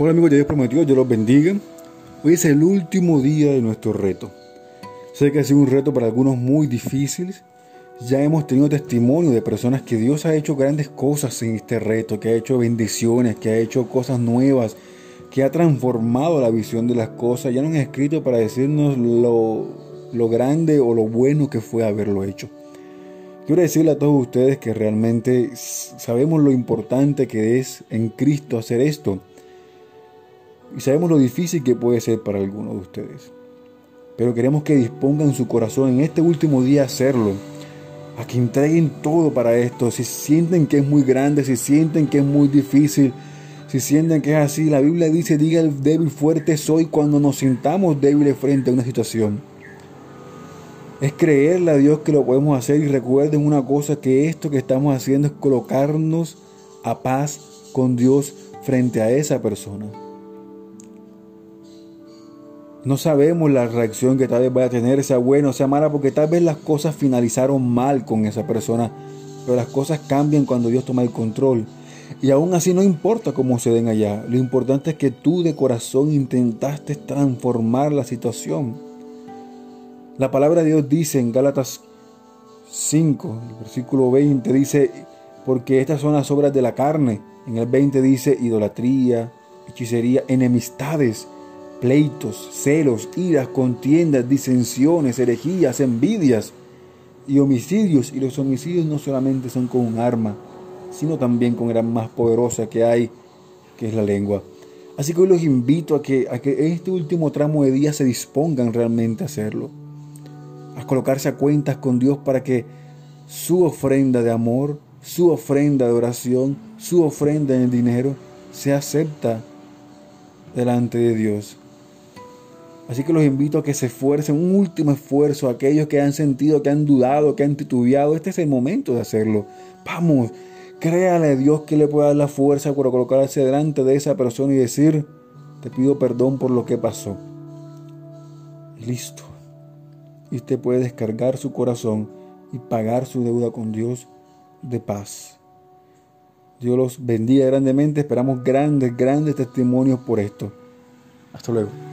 Hola amigos de Dios prometió, Dios los bendiga. Hoy es el último día de nuestro reto. Sé que ha sido un reto para algunos muy difícil. Ya hemos tenido testimonio de personas que Dios ha hecho grandes cosas en este reto, que ha hecho bendiciones, que ha hecho cosas nuevas, que ha transformado la visión de las cosas. Ya nos han escrito para decirnos lo, lo grande o lo bueno que fue haberlo hecho. Quiero decirle a todos ustedes que realmente sabemos lo importante que es en Cristo hacer esto y sabemos lo difícil que puede ser para algunos de ustedes. Pero queremos que dispongan su corazón en este último día a hacerlo. A que entreguen todo para esto. Si sienten que es muy grande, si sienten que es muy difícil, si sienten que es así. La Biblia dice, diga el débil fuerte soy cuando nos sintamos débiles frente a una situación. Es creerle a Dios que lo podemos hacer y recuerden una cosa, que esto que estamos haciendo es colocarnos a paz con Dios frente a esa persona. No sabemos la reacción que tal vez vaya a tener, sea buena o sea mala, porque tal vez las cosas finalizaron mal con esa persona, pero las cosas cambian cuando Dios toma el control. Y aún así no importa cómo se den allá, lo importante es que tú de corazón intentaste transformar la situación. La palabra de Dios dice en Gálatas 5, el versículo 20, dice, porque estas son las obras de la carne. En el 20 dice idolatría, hechicería, enemistades pleitos, celos, iras, contiendas, disensiones, herejías, envidias y homicidios. Y los homicidios no solamente son con un arma, sino también con la más poderosa que hay, que es la lengua. Así que hoy los invito a que, a que este último tramo de día se dispongan realmente a hacerlo, a colocarse a cuentas con Dios para que su ofrenda de amor, su ofrenda de oración, su ofrenda en dinero, se acepta delante de Dios. Así que los invito a que se esfuercen, un último esfuerzo, aquellos que han sentido, que han dudado, que han titubeado. Este es el momento de hacerlo. Vamos, créale a Dios que le pueda dar la fuerza para colocarse delante de esa persona y decir, te pido perdón por lo que pasó. listo. Y usted puede descargar su corazón y pagar su deuda con Dios de paz. Dios los bendiga grandemente. Esperamos grandes, grandes testimonios por esto. Hasta luego.